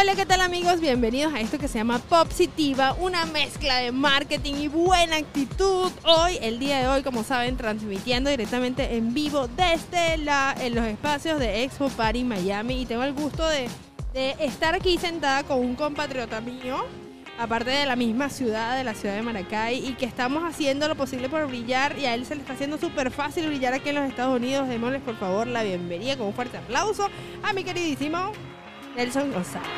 Hola, ¿qué tal amigos? Bienvenidos a esto que se llama Positiva, una mezcla de marketing y buena actitud. Hoy, el día de hoy, como saben, transmitiendo directamente en vivo desde la, en los espacios de Expo Party Miami y tengo el gusto de, de estar aquí sentada con un compatriota mío, aparte de la misma ciudad, de la ciudad de Maracay, y que estamos haciendo lo posible por brillar y a él se le está haciendo súper fácil brillar aquí en los Estados Unidos. Démosles por favor la bienvenida con un fuerte aplauso a mi queridísimo Nelson González.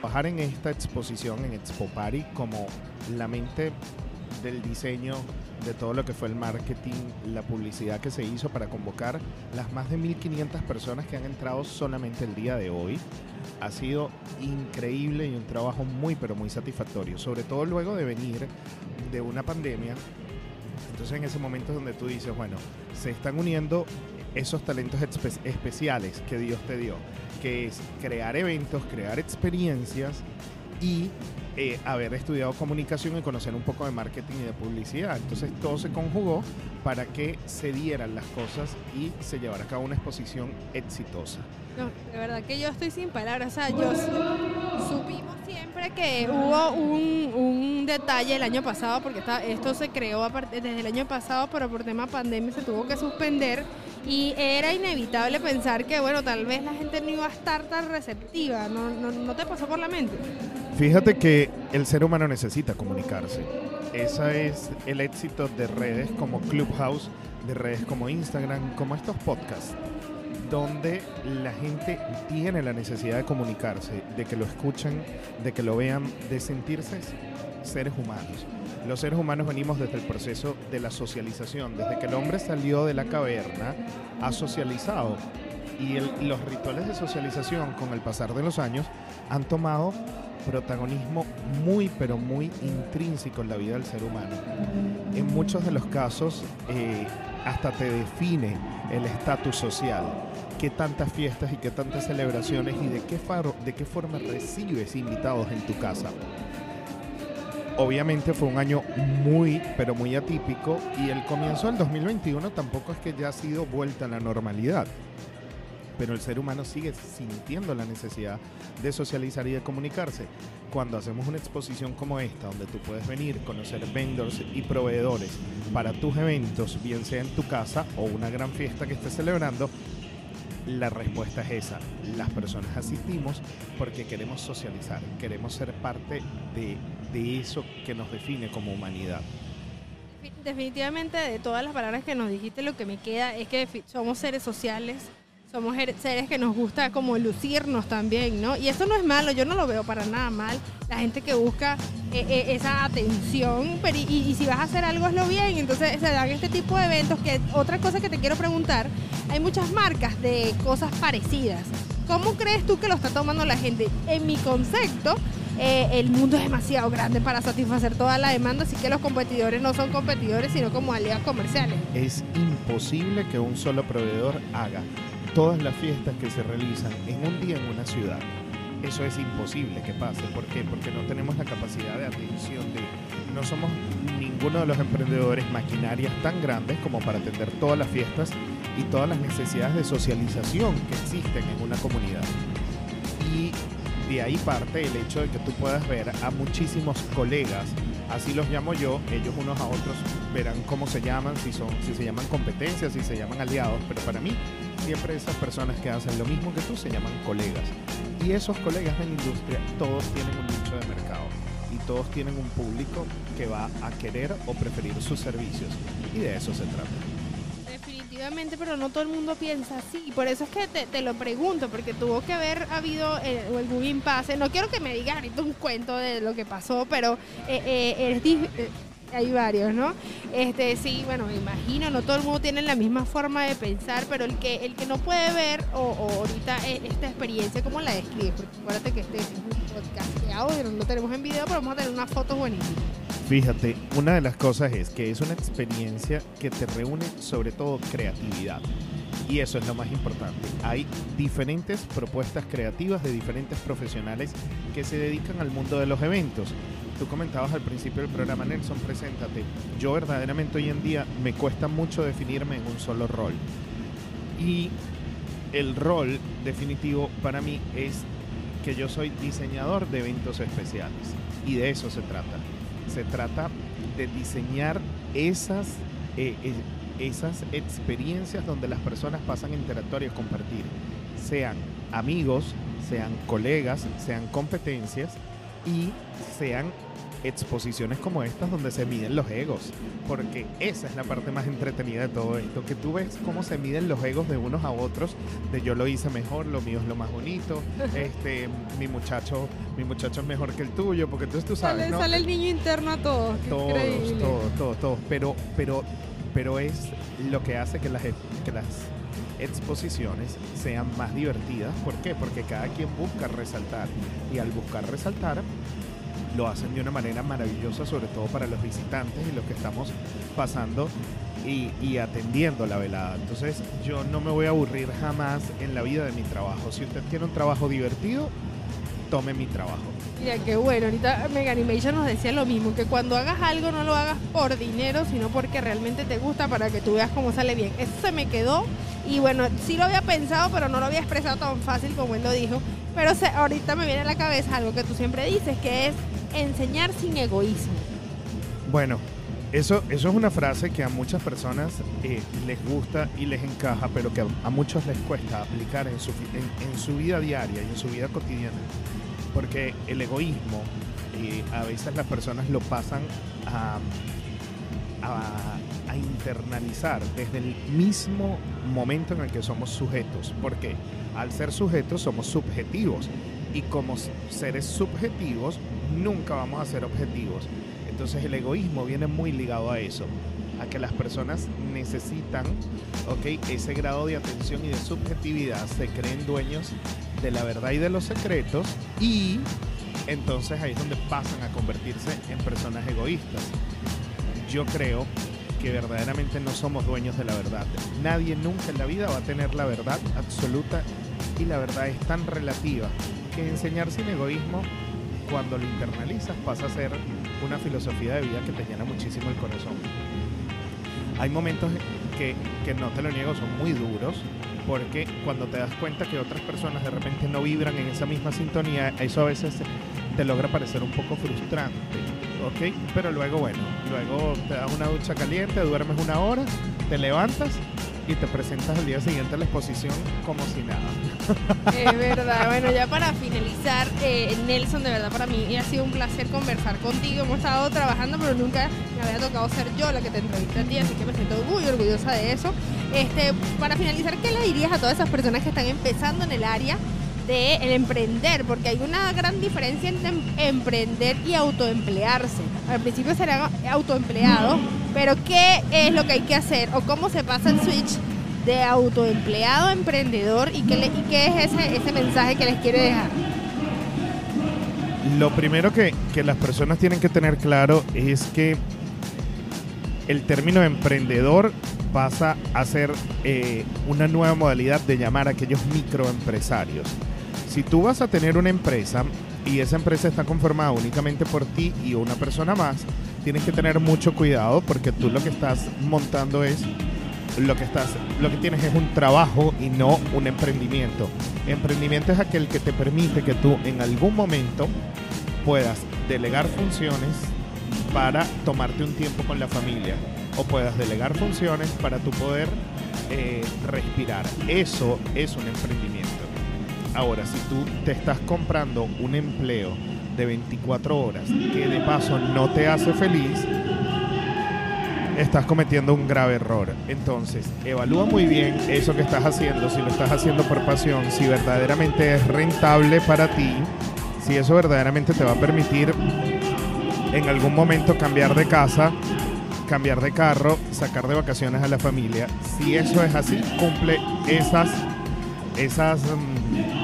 Trabajar en esta exposición en Expo Party como la mente del diseño de todo lo que fue el marketing, la publicidad que se hizo para convocar las más de 1.500 personas que han entrado solamente el día de hoy. Ha sido increíble y un trabajo muy pero muy satisfactorio, sobre todo luego de venir de una pandemia. Entonces en ese momento es donde tú dices, bueno, se están uniendo esos talentos espe- especiales que Dios te dio, que es crear eventos, crear experiencias y eh, haber estudiado comunicación y conocer un poco de marketing y de publicidad. Entonces todo se conjugó para que se dieran las cosas y se llevara a cabo una exposición exitosa. No, de verdad que yo estoy sin palabras. O sea, yo su- supimos siempre que hubo un, un detalle el año pasado, porque esto se creó desde el año pasado, pero por tema pandemia se tuvo que suspender. Y era inevitable pensar que, bueno, tal vez la gente no iba a estar tan receptiva. ¿No, no, no te pasó por la mente? Fíjate que el ser humano necesita comunicarse. Ese es el éxito de redes como Clubhouse, de redes como Instagram, como estos podcasts, donde la gente tiene la necesidad de comunicarse, de que lo escuchen, de que lo vean, de sentirse seres humanos. Los seres humanos venimos desde el proceso de la socialización, desde que el hombre salió de la caverna, ha socializado. Y el- los rituales de socialización con el pasar de los años han tomado protagonismo muy pero muy intrínseco en la vida del ser humano. En muchos de los casos eh, hasta te define el estatus social, qué tantas fiestas y qué tantas celebraciones y de qué, faro- de qué forma recibes invitados en tu casa. Obviamente fue un año muy pero muy atípico y el comienzo del 2021 tampoco es que ya ha sido vuelta a la normalidad pero el ser humano sigue sintiendo la necesidad de socializar y de comunicarse. Cuando hacemos una exposición como esta, donde tú puedes venir, conocer vendors y proveedores para tus eventos, bien sea en tu casa o una gran fiesta que estés celebrando, la respuesta es esa. Las personas asistimos porque queremos socializar, queremos ser parte de, de eso que nos define como humanidad. Definitivamente de todas las palabras que nos dijiste, lo que me queda es que somos seres sociales, somos her- seres que nos gusta como lucirnos también, ¿no? Y eso no es malo, yo no lo veo para nada mal. La gente que busca eh, eh, esa atención, pero y, y si vas a hacer algo, hazlo bien. Entonces se dan este tipo de eventos que otra cosa que te quiero preguntar, hay muchas marcas de cosas parecidas. ¿Cómo crees tú que lo está tomando la gente? En mi concepto, eh, el mundo es demasiado grande para satisfacer toda la demanda, así que los competidores no son competidores, sino como aliados comerciales. Es imposible que un solo proveedor haga todas las fiestas que se realizan en un día en una ciudad. Eso es imposible que pase. ¿Por qué? Porque no tenemos la capacidad de atención de... No somos ninguno de los emprendedores maquinarias tan grandes como para atender todas las fiestas y todas las necesidades de socialización que existen en una comunidad. Y de ahí parte el hecho de que tú puedas ver a muchísimos colegas, así los llamo yo, ellos unos a otros verán cómo se llaman, si son, si se llaman competencias, si se llaman aliados, pero para mí siempre esas personas que hacen lo mismo que tú se llaman colegas. Y esos colegas en la industria todos tienen un nicho de mercado y todos tienen un público que va a querer o preferir sus servicios. Y de eso se trata. Definitivamente, pero no todo el mundo piensa así. Por eso es que te, te lo pregunto, porque tuvo que haber habido eh, algún impasse. No quiero que me digas ahorita un cuento de lo que pasó, pero eh, eh, hay varios, ¿no? Este, sí, bueno, me imagino, no todo el mundo tiene la misma forma de pensar, pero el que, el que no puede ver o, ahorita eh, esta experiencia, ¿cómo la describe? Porque acuérdate que este es un podcast de audio, no lo tenemos en video, pero vamos a tener unas fotos buenísimas. Fíjate, una de las cosas es que es una experiencia que te reúne sobre todo creatividad. Y eso es lo más importante. Hay diferentes propuestas creativas de diferentes profesionales que se dedican al mundo de los eventos. Tú comentabas al principio del programa, Nelson, preséntate. Yo verdaderamente hoy en día me cuesta mucho definirme en un solo rol. Y el rol definitivo para mí es que yo soy diseñador de eventos especiales y de eso se trata. Se trata de diseñar esas, eh, eh, esas experiencias donde las personas pasan a interactuar y a compartir, sean amigos, sean colegas, sean competencias y sean exposiciones como estas donde se miden los egos, porque esa es la parte más entretenida de todo esto, que tú ves cómo se miden los egos de unos a otros, de yo lo hice mejor, lo mío es lo más bonito, este, mi muchacho, mi muchacho es mejor que el tuyo, porque entonces tú sabes, sale, ¿no? sale el niño interno a todos. todos, increíble. todos, todos, todos, pero, pero, pero es lo que hace que las, que las exposiciones sean más divertidas. ¿Por qué? Porque cada quien busca resaltar y al buscar resaltar lo hacen de una manera maravillosa, sobre todo para los visitantes y los que estamos pasando y, atendiendo la velada. Entonces yo no me voy a aburrir jamás en la vida de mi trabajo. Si usted quiere un trabajo divertido, tome mi trabajo. Mira, qué bueno. Ahorita Mega Animation nos decía lo mismo, que cuando hagas algo no lo hagas por dinero, sino porque realmente te gusta para que tú veas cómo sale bien. Eso se me quedó y bueno, sí lo había pensado, pero no lo había expresado tan fácil como él lo dijo. Pero ahorita me viene a la cabeza algo que tú siempre dices, que es enseñar sin egoísmo. Bueno, eso, eso es una frase que a muchas personas eh, les gusta y les encaja, pero que a, muchos les cuesta aplicar en su, en, su vida diaria y en su vida cotidiana. Porque el egoísmo, eh, a veces las personas lo pasan a- a internalizar desde el mismo momento en el que somos sujetos. Porque al ser sujetos somos subjetivos. Y como seres subjetivos, nunca vamos a ser objetivos. Entonces el egoísmo viene muy ligado a eso, a que las personas necesitan, ¿ok? Ese grado de atención y de subjetividad, se creen dueños de la verdad y de los secretos y entonces ahí es donde pasan a convertirse en personas egoístas. Yo creo que verdaderamente no somos dueños de la verdad. Nadie nunca en la vida va a tener la verdad absoluta y la verdad es tan relativa que enseñar sin egoísmo cuando lo internalizas pasa a ser una filosofía de vida que te llena muchísimo el corazón. Hay momentos que, que no te lo niego, son muy duros, porque cuando te das cuenta que otras personas de repente no vibran en esa misma sintonía, eso a veces te logra parecer un poco frustrante, ¿ok? Pero luego, bueno, luego te das una ducha caliente, duermes una hora, te levantas y te presentas al día siguiente a la exposición como si nada. Es verdad. Bueno, ya para finalizar, eh, Nelson, de verdad para mí ha sido un placer conversar contigo. Hemos estado trabajando, pero nunca me había tocado ser yo la que te entrevista a ti, así que me siento muy orgullosa de eso. Este, para finalizar, ¿qué le dirías a todas esas personas que están empezando en el área de el emprender? Porque hay una gran diferencia entre em- emprender y autoemplearse. Al principio serán autoempleados, pero ¿qué es lo que hay que hacer o cómo se pasa el switch de autoempleado a emprendedor y qué, y qué es ese, ese mensaje que les quiere dejar? Lo primero que, que las personas tienen que tener claro es que el término emprendedor pasa a ser eh, una nueva modalidad de llamar a aquellos microempresarios. Si tú vas a tener una empresa y esa empresa está conformada únicamente por ti y una persona más, tienes que tener mucho cuidado porque tú lo que estás montando es lo que estás lo que tienes es un trabajo y no un emprendimiento. Emprendimiento es aquel que te permite que tú en algún momento puedas delegar funciones para tomarte un tiempo con la familia o puedas delegar funciones para tu poder eh, respirar. Eso es un emprendimiento. Ahora, si tú te estás comprando un empleo de 24 horas que de paso no te hace feliz, estás cometiendo un grave error. Entonces, evalúa muy bien eso que estás haciendo, si lo estás haciendo por pasión, si verdaderamente es rentable para ti, si eso verdaderamente te va a permitir en algún momento cambiar de casa, cambiar de carro, sacar de vacaciones a la familia. Si eso es así, cumple esas esas mm,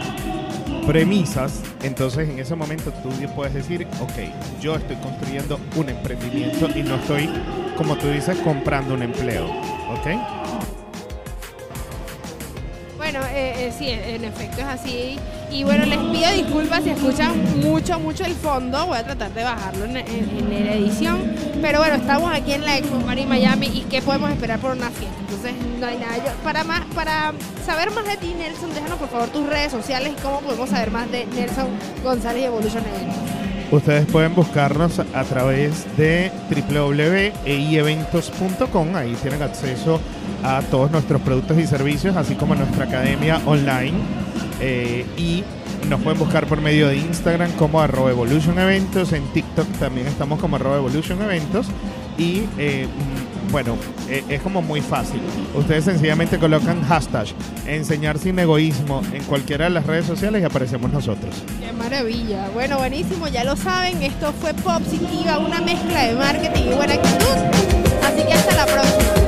premisas, entonces en ese momento tú puedes decir, ok, yo estoy construyendo un emprendimiento y no estoy, como tú dices, comprando un empleo, ¿ok? Bueno, eh, eh, sí, en efecto es así. Y bueno, les pido disculpas si escuchan mucho, mucho el fondo. Voy a tratar de bajarlo en, en- la edición. Pero bueno, estamos aquí en la Expo Mari Miami y ¿qué podemos esperar por una fiesta? Entonces, no hay nada. Para, más, para saber más de ti, Nelson, déjanos por favor tus redes sociales y cómo podemos saber más de Nelson González Evolution Events. Ustedes pueden buscarnos a través de www.eieventos.com. Ahí tienen acceso a todos nuestros productos y servicios, así como a nuestra academia online. Eh, y nos pueden buscar por medio de Instagram como arroba Evolution Eventos. En TikTok también estamos como arroba Evolution Eventos. Y eh, mm, bueno, eh, es como muy fácil. Ustedes sencillamente colocan hashtag enseñar sin egoísmo en cualquiera de las redes sociales y aparecemos nosotros. Qué maravilla. Bueno, buenísimo, ya lo saben, esto fue Positiva, una mezcla de marketing y buena actitud. Así que hasta la próxima.